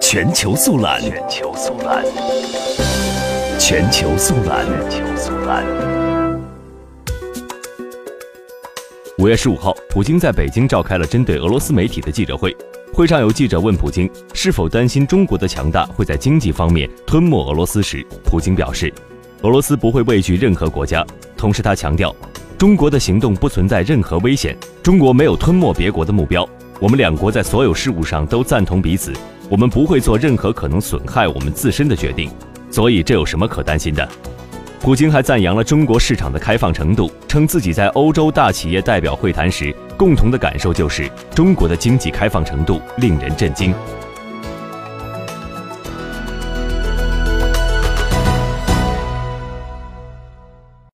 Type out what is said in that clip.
全球速览，全球速览，全球速览，全球速览。五月十五号，普京在北京召开了针对俄罗斯媒体的记者会。会上有记者问普京是否担心中国的强大会在经济方面吞没俄罗斯时，普京表示，俄罗斯不会畏惧任何国家。同时，他强调，中国的行动不存在任何危险，中国没有吞没别国的目标。我们两国在所有事务上都赞同彼此，我们不会做任何可能损害我们自身的决定，所以这有什么可担心的？普京还赞扬了中国市场的开放程度，称自己在欧洲大企业代表会谈时，共同的感受就是中国的经济开放程度令人震惊。